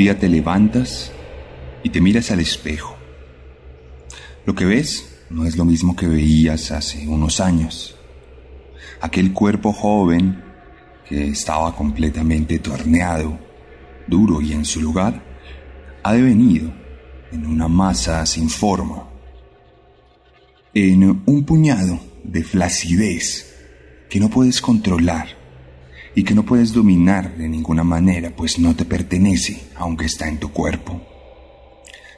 Día te levantas y te miras al espejo. Lo que ves no es lo mismo que veías hace unos años. Aquel cuerpo joven que estaba completamente torneado, duro y en su lugar, ha devenido en una masa sin forma, en un puñado de flacidez que no puedes controlar y que no puedes dominar de ninguna manera, pues no te pertenece, aunque está en tu cuerpo.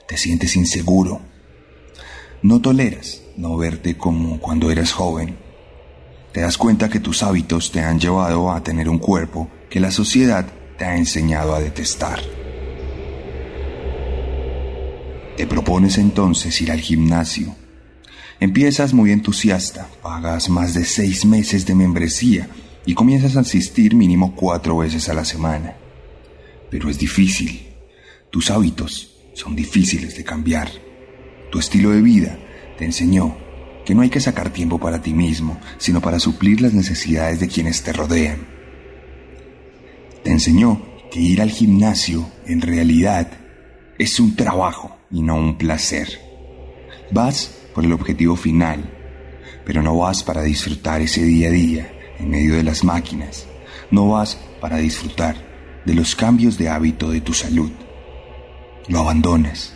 Te sientes inseguro. No toleras no verte como cuando eras joven. Te das cuenta que tus hábitos te han llevado a tener un cuerpo que la sociedad te ha enseñado a detestar. Te propones entonces ir al gimnasio. Empiezas muy entusiasta, pagas más de seis meses de membresía y comienzas a asistir mínimo cuatro veces a la semana. Pero es difícil. Tus hábitos son difíciles de cambiar. Tu estilo de vida te enseñó que no hay que sacar tiempo para ti mismo, sino para suplir las necesidades de quienes te rodean. Te enseñó que ir al gimnasio en realidad es un trabajo y no un placer. Vas por el objetivo final, pero no vas para disfrutar ese día a día en medio de las máquinas. No vas para disfrutar de los cambios de hábito de tu salud. Lo abandonas.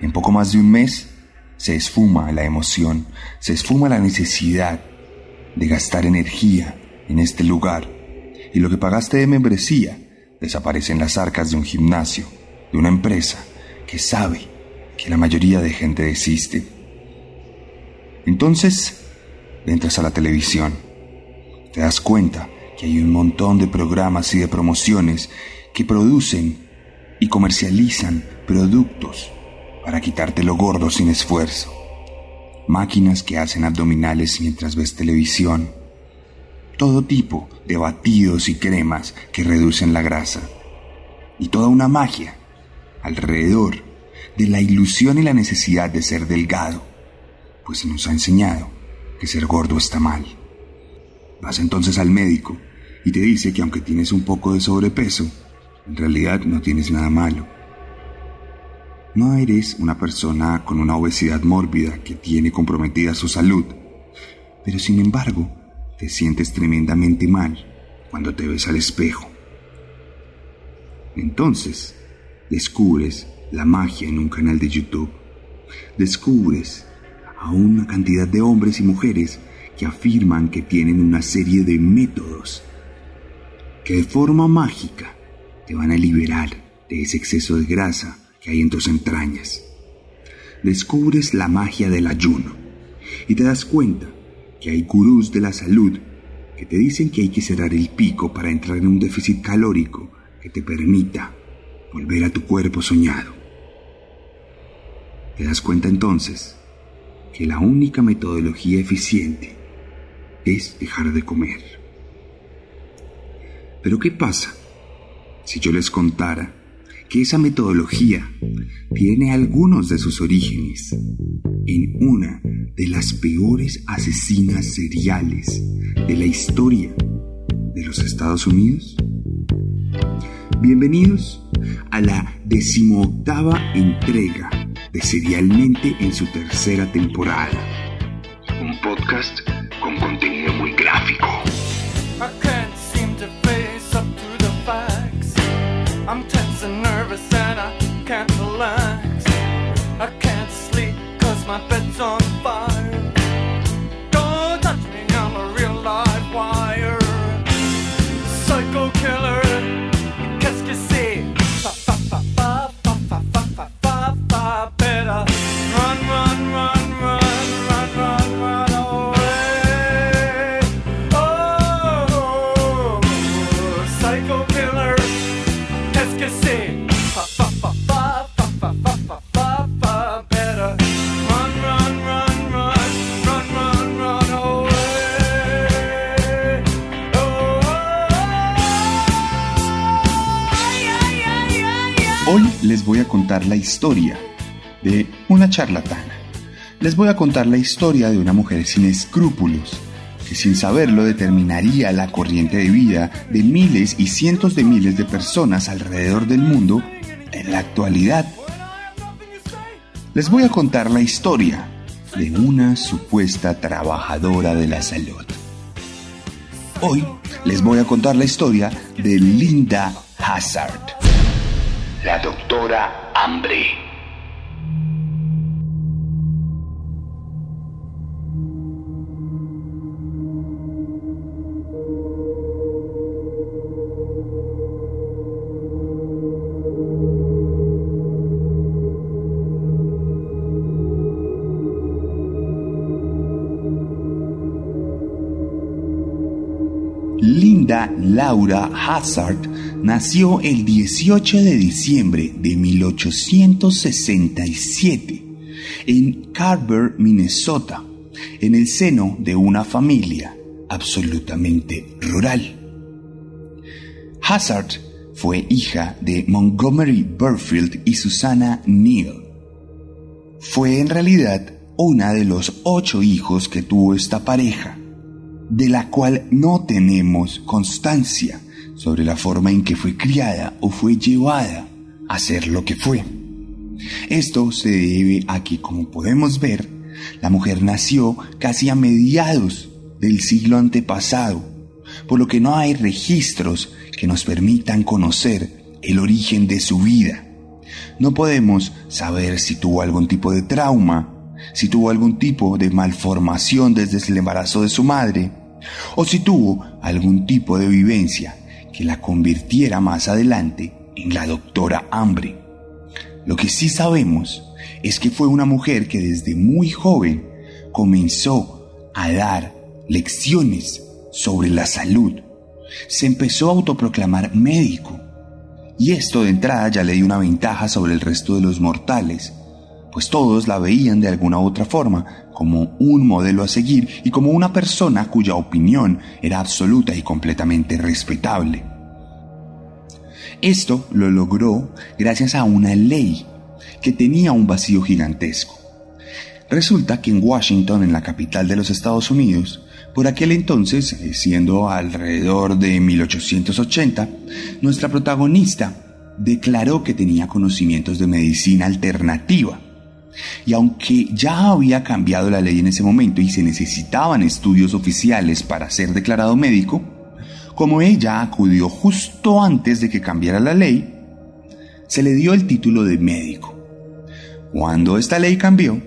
En poco más de un mes se esfuma la emoción, se esfuma la necesidad de gastar energía en este lugar y lo que pagaste de membresía desaparece en las arcas de un gimnasio, de una empresa que sabe que la mayoría de gente desiste. Entonces, entras a la televisión te das cuenta que hay un montón de programas y de promociones que producen y comercializan productos para quitarte lo gordo sin esfuerzo. Máquinas que hacen abdominales mientras ves televisión. Todo tipo de batidos y cremas que reducen la grasa. Y toda una magia alrededor de la ilusión y la necesidad de ser delgado, pues nos ha enseñado que ser gordo está mal. Vas entonces al médico y te dice que aunque tienes un poco de sobrepeso, en realidad no tienes nada malo. No eres una persona con una obesidad mórbida que tiene comprometida su salud, pero sin embargo te sientes tremendamente mal cuando te ves al espejo. Entonces, descubres la magia en un canal de YouTube. Descubres a una cantidad de hombres y mujeres afirman que tienen una serie de métodos que de forma mágica te van a liberar de ese exceso de grasa que hay en tus entrañas. Descubres la magia del ayuno y te das cuenta que hay gurús de la salud que te dicen que hay que cerrar el pico para entrar en un déficit calórico que te permita volver a tu cuerpo soñado. Te das cuenta entonces que la única metodología eficiente es dejar de comer. Pero ¿qué pasa si yo les contara que esa metodología tiene algunos de sus orígenes en una de las peores asesinas seriales de la historia de los Estados Unidos? Bienvenidos a la decimoctava entrega de Serialmente en su tercera temporada. Un podcast con les voy a contar la historia de una charlatana. Les voy a contar la historia de una mujer sin escrúpulos, que sin saberlo determinaría la corriente de vida de miles y cientos de miles de personas alrededor del mundo en la actualidad. Les voy a contar la historia de una supuesta trabajadora de la salud. Hoy les voy a contar la historia de Linda Hazard, la doctora Hambre. Laura Hazard nació el 18 de diciembre de 1867 en Carver, Minnesota, en el seno de una familia absolutamente rural. Hazard fue hija de Montgomery Burfield y Susana Neal. Fue en realidad una de los ocho hijos que tuvo esta pareja de la cual no tenemos constancia sobre la forma en que fue criada o fue llevada a ser lo que fue. Esto se debe a que, como podemos ver, la mujer nació casi a mediados del siglo antepasado, por lo que no hay registros que nos permitan conocer el origen de su vida. No podemos saber si tuvo algún tipo de trauma, si tuvo algún tipo de malformación desde el embarazo de su madre, o si tuvo algún tipo de vivencia que la convirtiera más adelante en la doctora Hambre. Lo que sí sabemos es que fue una mujer que desde muy joven comenzó a dar lecciones sobre la salud. Se empezó a autoproclamar médico. Y esto de entrada ya le dio una ventaja sobre el resto de los mortales, pues todos la veían de alguna u otra forma como un modelo a seguir y como una persona cuya opinión era absoluta y completamente respetable. Esto lo logró gracias a una ley que tenía un vacío gigantesco. Resulta que en Washington, en la capital de los Estados Unidos, por aquel entonces, eh, siendo alrededor de 1880, nuestra protagonista declaró que tenía conocimientos de medicina alternativa y aunque ya había cambiado la ley en ese momento y se necesitaban estudios oficiales para ser declarado médico, como ella acudió justo antes de que cambiara la ley, se le dio el título de médico. Cuando esta ley cambió,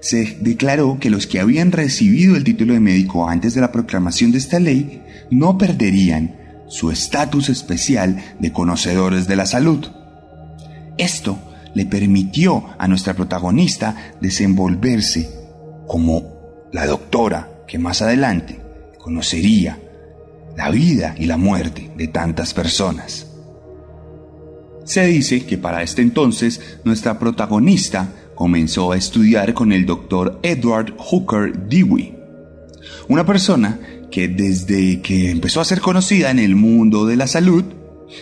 se declaró que los que habían recibido el título de médico antes de la proclamación de esta ley no perderían su estatus especial de conocedores de la salud. Esto le permitió a nuestra protagonista desenvolverse como la doctora que más adelante conocería la vida y la muerte de tantas personas. Se dice que para este entonces nuestra protagonista comenzó a estudiar con el doctor Edward Hooker Dewey, una persona que desde que empezó a ser conocida en el mundo de la salud,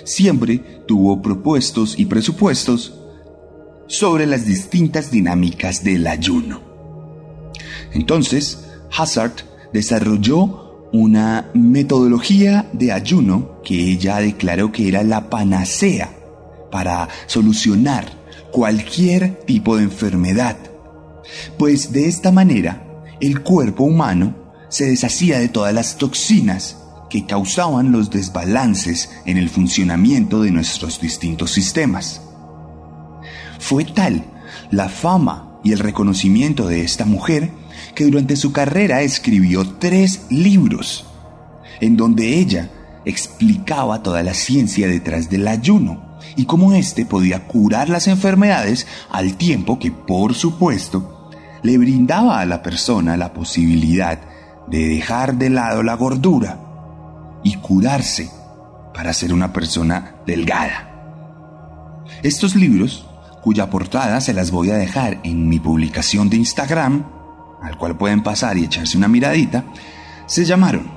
siempre tuvo propuestos y presupuestos sobre las distintas dinámicas del ayuno. Entonces, Hazard desarrolló una metodología de ayuno que ella declaró que era la panacea para solucionar cualquier tipo de enfermedad, pues de esta manera el cuerpo humano se deshacía de todas las toxinas que causaban los desbalances en el funcionamiento de nuestros distintos sistemas. Fue tal la fama y el reconocimiento de esta mujer que durante su carrera escribió tres libros en donde ella explicaba toda la ciencia detrás del ayuno y cómo éste podía curar las enfermedades al tiempo que, por supuesto, le brindaba a la persona la posibilidad de dejar de lado la gordura y curarse para ser una persona delgada. Estos libros cuya portada se las voy a dejar en mi publicación de Instagram, al cual pueden pasar y echarse una miradita, se llamaron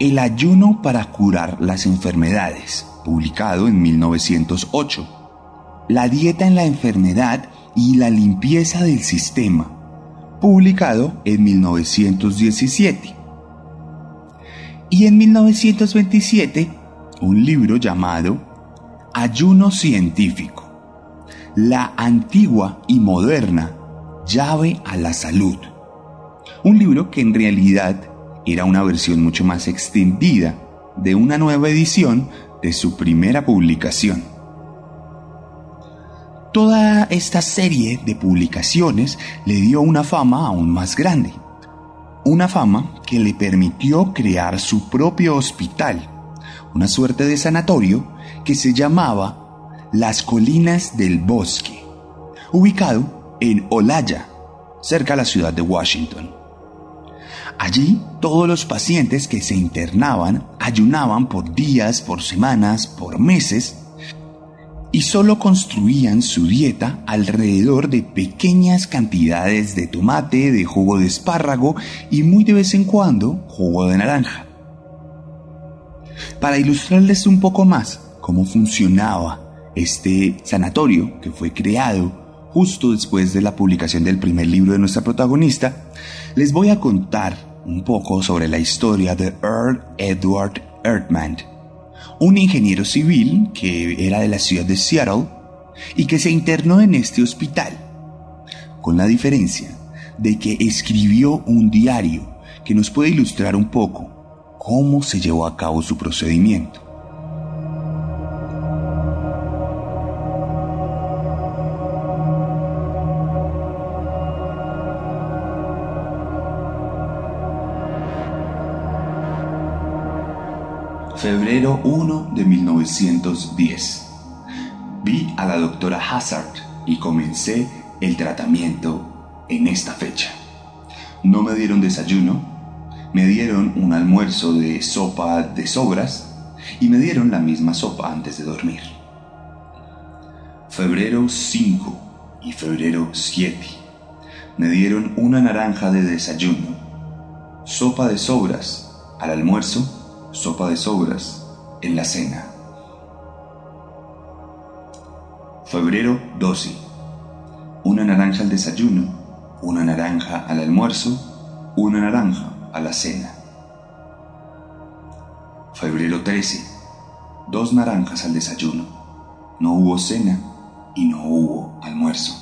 El ayuno para curar las enfermedades, publicado en 1908, La dieta en la enfermedad y la limpieza del sistema, publicado en 1917. Y en 1927, un libro llamado Ayuno Científico, la antigua y moderna llave a la salud. Un libro que en realidad era una versión mucho más extendida de una nueva edición de su primera publicación. Toda esta serie de publicaciones le dio una fama aún más grande, una fama que le permitió crear su propio hospital, una suerte de sanatorio que se llamaba Las Colinas del Bosque, ubicado en Olaya, cerca de la ciudad de Washington. Allí todos los pacientes que se internaban ayunaban por días, por semanas, por meses, y solo construían su dieta alrededor de pequeñas cantidades de tomate, de jugo de espárrago y muy de vez en cuando jugo de naranja. Para ilustrarles un poco más cómo funcionaba este sanatorio que fue creado justo después de la publicación del primer libro de nuestra protagonista, les voy a contar un poco sobre la historia de Earl Edward Erdmann, un ingeniero civil que era de la ciudad de Seattle y que se internó en este hospital, con la diferencia de que escribió un diario que nos puede ilustrar un poco cómo se llevó a cabo su procedimiento. Febrero 1 de 1910. Vi a la doctora Hazard y comencé el tratamiento en esta fecha. No me dieron desayuno, me dieron un almuerzo de sopa de sobras y me dieron la misma sopa antes de dormir. Febrero 5 y febrero 7. Me dieron una naranja de desayuno, sopa de sobras al almuerzo sopa de sobras en la cena. Febrero 12. Una naranja al desayuno, una naranja al almuerzo, una naranja a la cena. Febrero 13. Dos naranjas al desayuno. No hubo cena y no hubo almuerzo.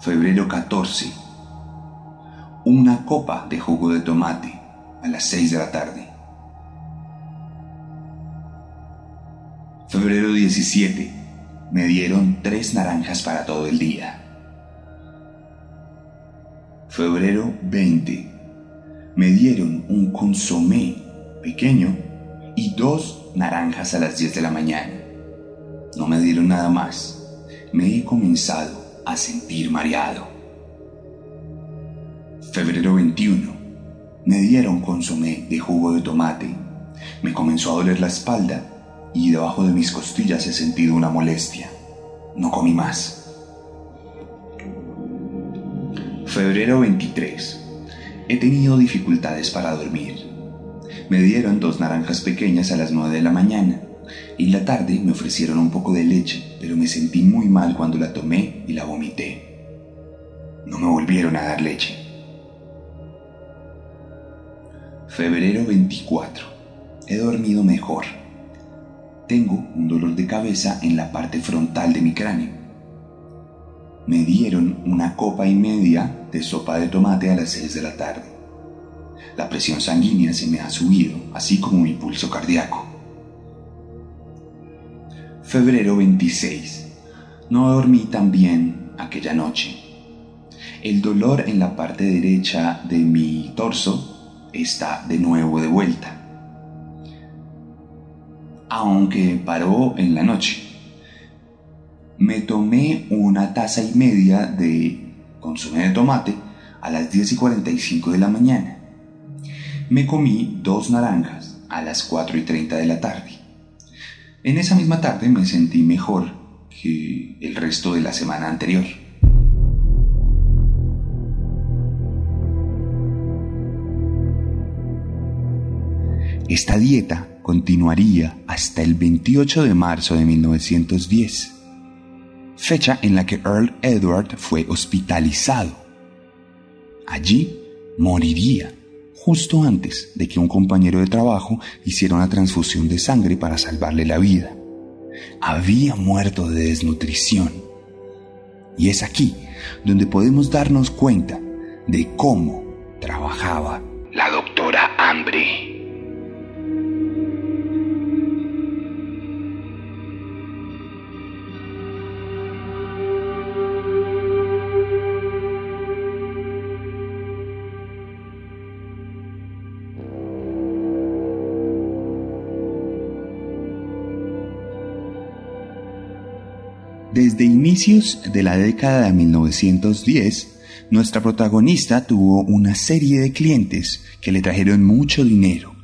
Febrero 14. Una copa de jugo de tomate a las 6 de la tarde. Febrero 17. Me dieron tres naranjas para todo el día. Febrero 20. Me dieron un consomé pequeño y dos naranjas a las 10 de la mañana. No me dieron nada más. Me he comenzado a sentir mareado. Febrero 21 me dieron consomé de jugo de tomate. Me comenzó a doler la espalda y debajo de mis costillas he sentido una molestia. No comí más. Febrero 23. He tenido dificultades para dormir. Me dieron dos naranjas pequeñas a las 9 de la mañana. Y en la tarde me ofrecieron un poco de leche, pero me sentí muy mal cuando la tomé y la vomité. No me volvieron a dar leche. Febrero 24. He dormido mejor. Tengo un dolor de cabeza en la parte frontal de mi cráneo. Me dieron una copa y media de sopa de tomate a las 6 de la tarde. La presión sanguínea se me ha subido, así como mi pulso cardíaco. Febrero 26. No dormí tan bien aquella noche. El dolor en la parte derecha de mi torso está de nuevo de vuelta. Aunque paró en la noche. Me tomé una taza y media de consumo de tomate a las 10 y 45 de la mañana. Me comí dos naranjas a las 4 y 30 de la tarde. En esa misma tarde me sentí mejor que el resto de la semana anterior. Esta dieta continuaría hasta el 28 de marzo de 1910, fecha en la que Earl Edward fue hospitalizado. Allí moriría justo antes de que un compañero de trabajo hiciera una transfusión de sangre para salvarle la vida. Había muerto de desnutrición. Y es aquí donde podemos darnos cuenta de cómo trabajaba la doctora Hambre. Desde inicios de la década de 1910, nuestra protagonista tuvo una serie de clientes que le trajeron mucho dinero.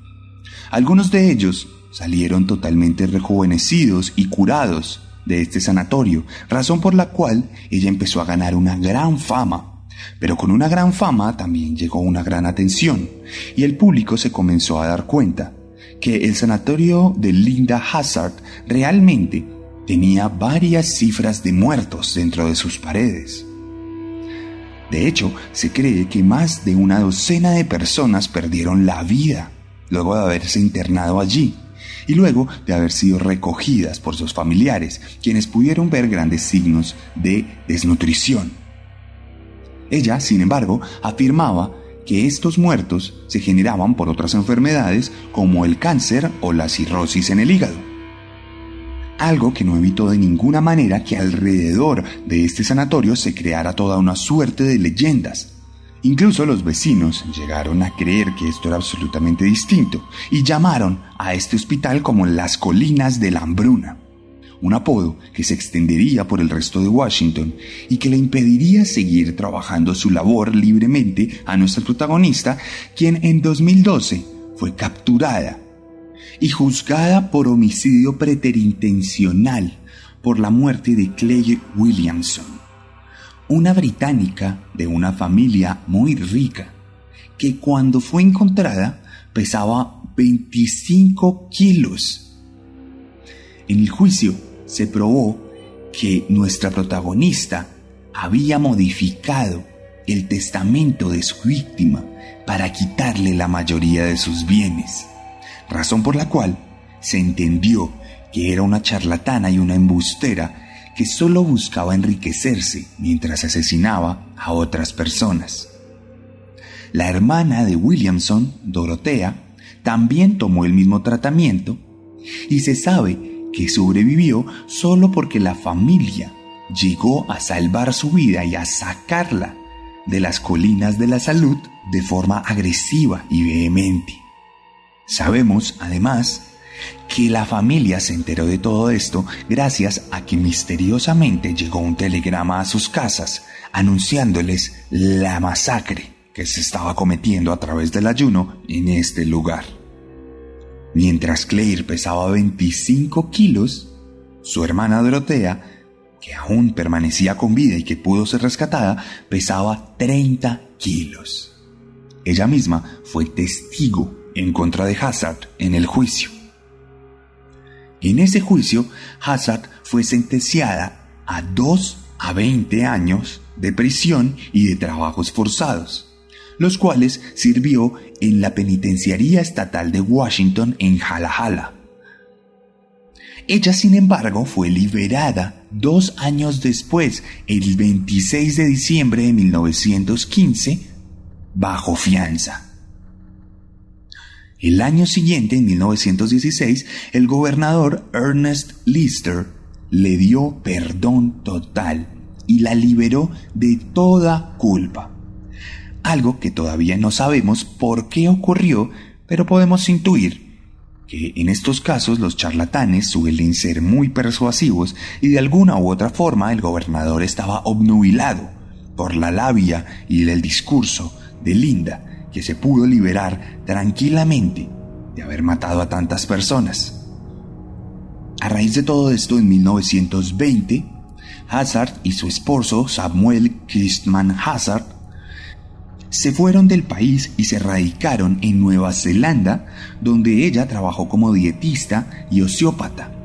Algunos de ellos salieron totalmente rejuvenecidos y curados de este sanatorio, razón por la cual ella empezó a ganar una gran fama. Pero con una gran fama también llegó una gran atención, y el público se comenzó a dar cuenta que el sanatorio de Linda Hazard realmente tenía varias cifras de muertos dentro de sus paredes. De hecho, se cree que más de una docena de personas perdieron la vida luego de haberse internado allí y luego de haber sido recogidas por sus familiares, quienes pudieron ver grandes signos de desnutrición. Ella, sin embargo, afirmaba que estos muertos se generaban por otras enfermedades como el cáncer o la cirrosis en el hígado algo que no evitó de ninguna manera que alrededor de este sanatorio se creara toda una suerte de leyendas. Incluso los vecinos llegaron a creer que esto era absolutamente distinto y llamaron a este hospital como las colinas de la hambruna, un apodo que se extendería por el resto de Washington y que le impediría seguir trabajando su labor libremente a nuestra protagonista, quien en 2012 fue capturada y juzgada por homicidio preterintencional por la muerte de Clay Williamson, una británica de una familia muy rica, que cuando fue encontrada pesaba 25 kilos. En el juicio se probó que nuestra protagonista había modificado el testamento de su víctima para quitarle la mayoría de sus bienes razón por la cual se entendió que era una charlatana y una embustera que solo buscaba enriquecerse mientras asesinaba a otras personas. La hermana de Williamson, Dorotea, también tomó el mismo tratamiento y se sabe que sobrevivió solo porque la familia llegó a salvar su vida y a sacarla de las colinas de la salud de forma agresiva y vehemente. Sabemos, además, que la familia se enteró de todo esto gracias a que misteriosamente llegó un telegrama a sus casas anunciándoles la masacre que se estaba cometiendo a través del ayuno en este lugar. Mientras Claire pesaba 25 kilos, su hermana Dorotea, que aún permanecía con vida y que pudo ser rescatada, pesaba 30 kilos. Ella misma fue testigo en contra de Hazard en el juicio. En ese juicio, Hazard fue sentenciada a 2 a 20 años de prisión y de trabajos forzados, los cuales sirvió en la Penitenciaría Estatal de Washington en Jalajala. Ella, sin embargo, fue liberada dos años después, el 26 de diciembre de 1915, bajo fianza. El año siguiente, en 1916, el gobernador Ernest Lister le dio perdón total y la liberó de toda culpa. Algo que todavía no sabemos por qué ocurrió, pero podemos intuir que en estos casos los charlatanes suelen ser muy persuasivos y de alguna u otra forma el gobernador estaba obnubilado por la labia y el discurso de Linda, que se pudo liberar tranquilamente de haber matado a tantas personas. A raíz de todo esto, en 1920, Hazard y su esposo Samuel Christman Hazard se fueron del país y se radicaron en Nueva Zelanda, donde ella trabajó como dietista y osteópata.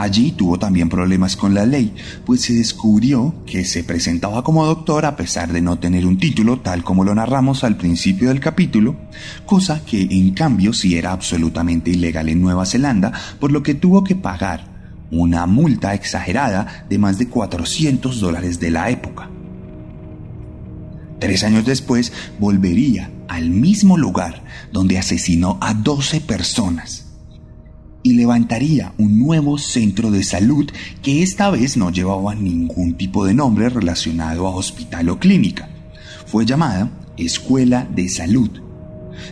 Allí tuvo también problemas con la ley, pues se descubrió que se presentaba como doctor a pesar de no tener un título tal como lo narramos al principio del capítulo, cosa que en cambio sí era absolutamente ilegal en Nueva Zelanda, por lo que tuvo que pagar una multa exagerada de más de 400 dólares de la época. Tres años después volvería al mismo lugar donde asesinó a 12 personas y levantaría un nuevo centro de salud que esta vez no llevaba ningún tipo de nombre relacionado a hospital o clínica. Fue llamada Escuela de Salud,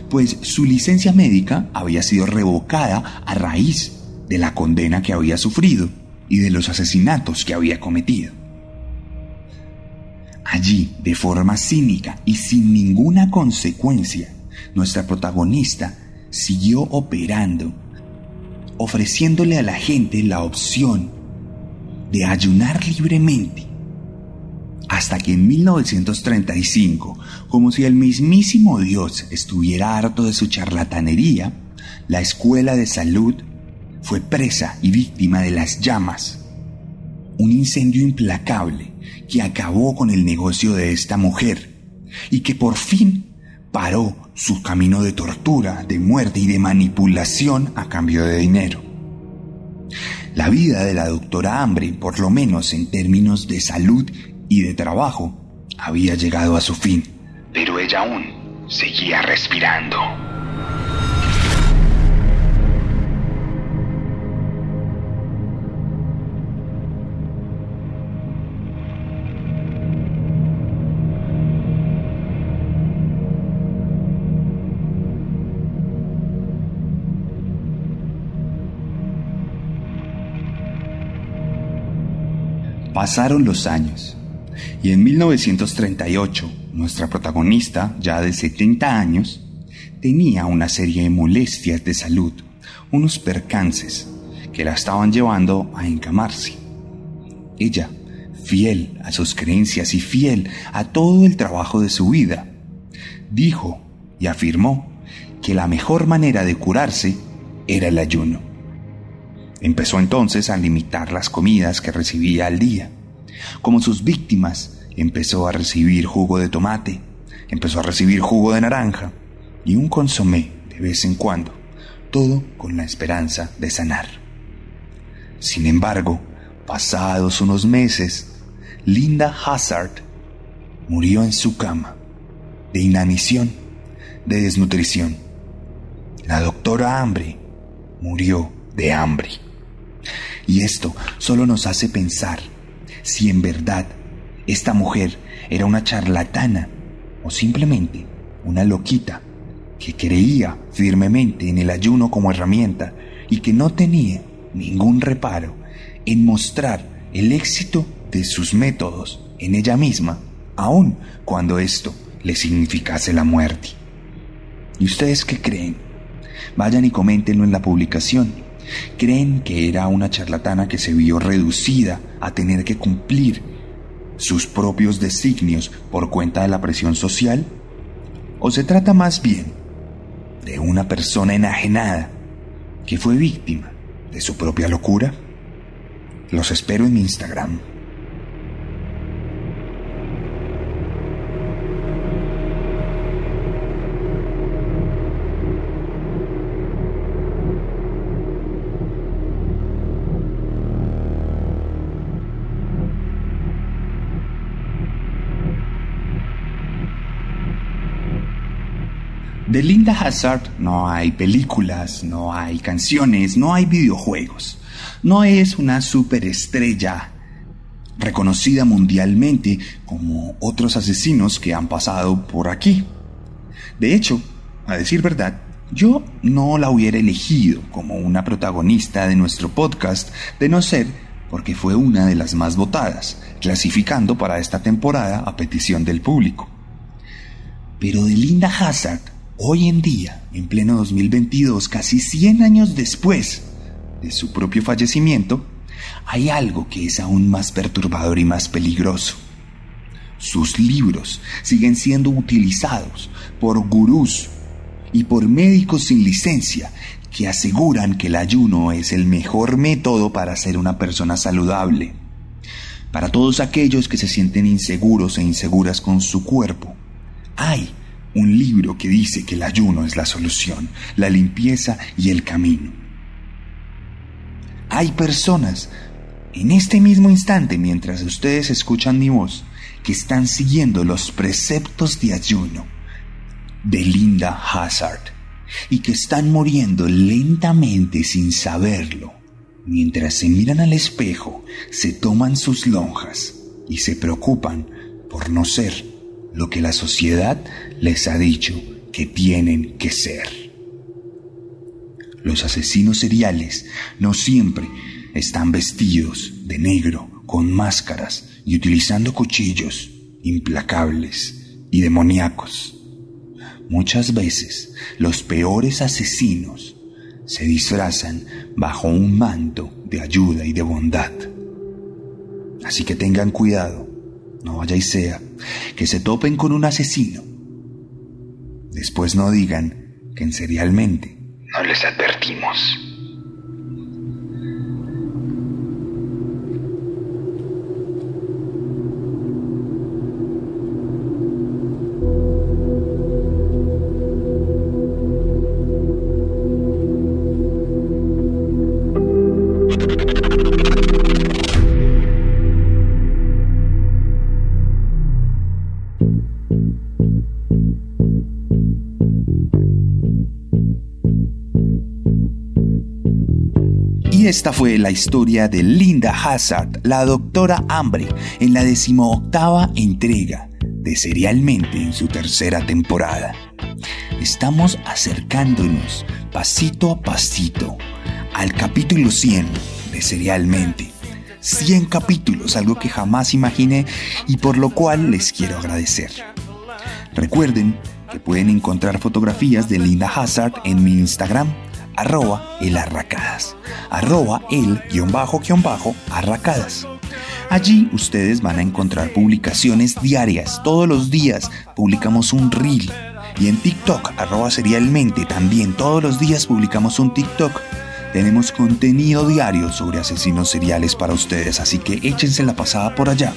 pues su licencia médica había sido revocada a raíz de la condena que había sufrido y de los asesinatos que había cometido. Allí, de forma cínica y sin ninguna consecuencia, nuestra protagonista siguió operando ofreciéndole a la gente la opción de ayunar libremente. Hasta que en 1935, como si el mismísimo Dios estuviera harto de su charlatanería, la escuela de salud fue presa y víctima de las llamas. Un incendio implacable que acabó con el negocio de esta mujer y que por fin paró su camino de tortura, de muerte y de manipulación a cambio de dinero. La vida de la doctora Hambre, por lo menos en términos de salud y de trabajo, había llegado a su fin, pero ella aún seguía respirando. Pasaron los años y en 1938 nuestra protagonista, ya de 70 años, tenía una serie de molestias de salud, unos percances que la estaban llevando a encamarse. Ella, fiel a sus creencias y fiel a todo el trabajo de su vida, dijo y afirmó que la mejor manera de curarse era el ayuno. Empezó entonces a limitar las comidas que recibía al día. Como sus víctimas, empezó a recibir jugo de tomate, empezó a recibir jugo de naranja y un consomé de vez en cuando, todo con la esperanza de sanar. Sin embargo, pasados unos meses, Linda Hazard murió en su cama, de inanición, de desnutrición. La doctora Hambre murió de hambre. Y esto solo nos hace pensar si en verdad esta mujer era una charlatana o simplemente una loquita que creía firmemente en el ayuno como herramienta y que no tenía ningún reparo en mostrar el éxito de sus métodos en ella misma, aun cuando esto le significase la muerte. ¿Y ustedes qué creen? Vayan y coméntenlo en la publicación creen que era una charlatana que se vio reducida a tener que cumplir sus propios designios por cuenta de la presión social? ¿O se trata más bien de una persona enajenada que fue víctima de su propia locura? Los espero en mi Instagram. De Linda Hazard no hay películas, no hay canciones, no hay videojuegos. No es una superestrella reconocida mundialmente como otros asesinos que han pasado por aquí. De hecho, a decir verdad, yo no la hubiera elegido como una protagonista de nuestro podcast de no ser porque fue una de las más votadas, clasificando para esta temporada a petición del público. Pero de Linda Hazard Hoy en día, en pleno 2022, casi 100 años después de su propio fallecimiento, hay algo que es aún más perturbador y más peligroso. sus libros siguen siendo utilizados por gurús y por médicos sin licencia que aseguran que el ayuno es el mejor método para ser una persona saludable. Para todos aquellos que se sienten inseguros e inseguras con su cuerpo, hay un libro que dice que el ayuno es la solución, la limpieza y el camino. Hay personas en este mismo instante, mientras ustedes escuchan mi voz, que están siguiendo los preceptos de ayuno de Linda Hazard y que están muriendo lentamente sin saberlo, mientras se miran al espejo, se toman sus lonjas y se preocupan por no ser lo que la sociedad les ha dicho que tienen que ser. Los asesinos seriales no siempre están vestidos de negro, con máscaras y utilizando cuchillos implacables y demoníacos. Muchas veces los peores asesinos se disfrazan bajo un manto de ayuda y de bondad. Así que tengan cuidado, no vaya y sea que se topen con un asesino. Después no digan que en serialmente no les advertimos. Esta fue la historia de Linda Hazard, la doctora Hambre, en la decimoctava entrega de Serialmente en su tercera temporada. Estamos acercándonos pasito a pasito al capítulo 100 de Serialmente. 100 capítulos, algo que jamás imaginé y por lo cual les quiero agradecer. Recuerden que pueden encontrar fotografías de Linda Hazard en mi Instagram, arroba el arracadas, arroba el guion bajo guion bajo arracadas. Allí ustedes van a encontrar publicaciones diarias, todos los días publicamos un reel. Y en TikTok, arroba serialmente, también todos los días publicamos un TikTok. Tenemos contenido diario sobre asesinos seriales para ustedes, así que échense la pasada por allá.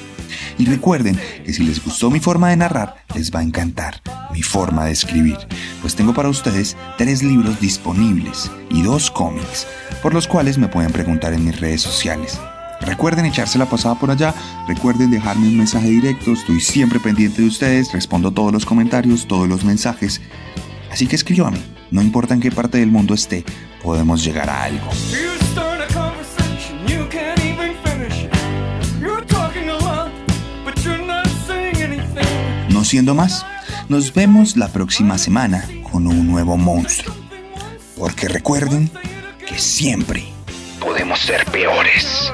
Y recuerden que si les gustó mi forma de narrar, les va a encantar mi forma de escribir, pues tengo para ustedes tres libros disponibles y dos cómics, por los cuales me pueden preguntar en mis redes sociales. Recuerden echarse la pasada por allá, recuerden dejarme un mensaje directo, estoy siempre pendiente de ustedes, respondo todos los comentarios, todos los mensajes, así que escríbame, no importa en qué parte del mundo esté, podemos llegar a algo. No siendo más, nos vemos la próxima semana con un nuevo monstruo. Porque recuerden que siempre podemos ser peores.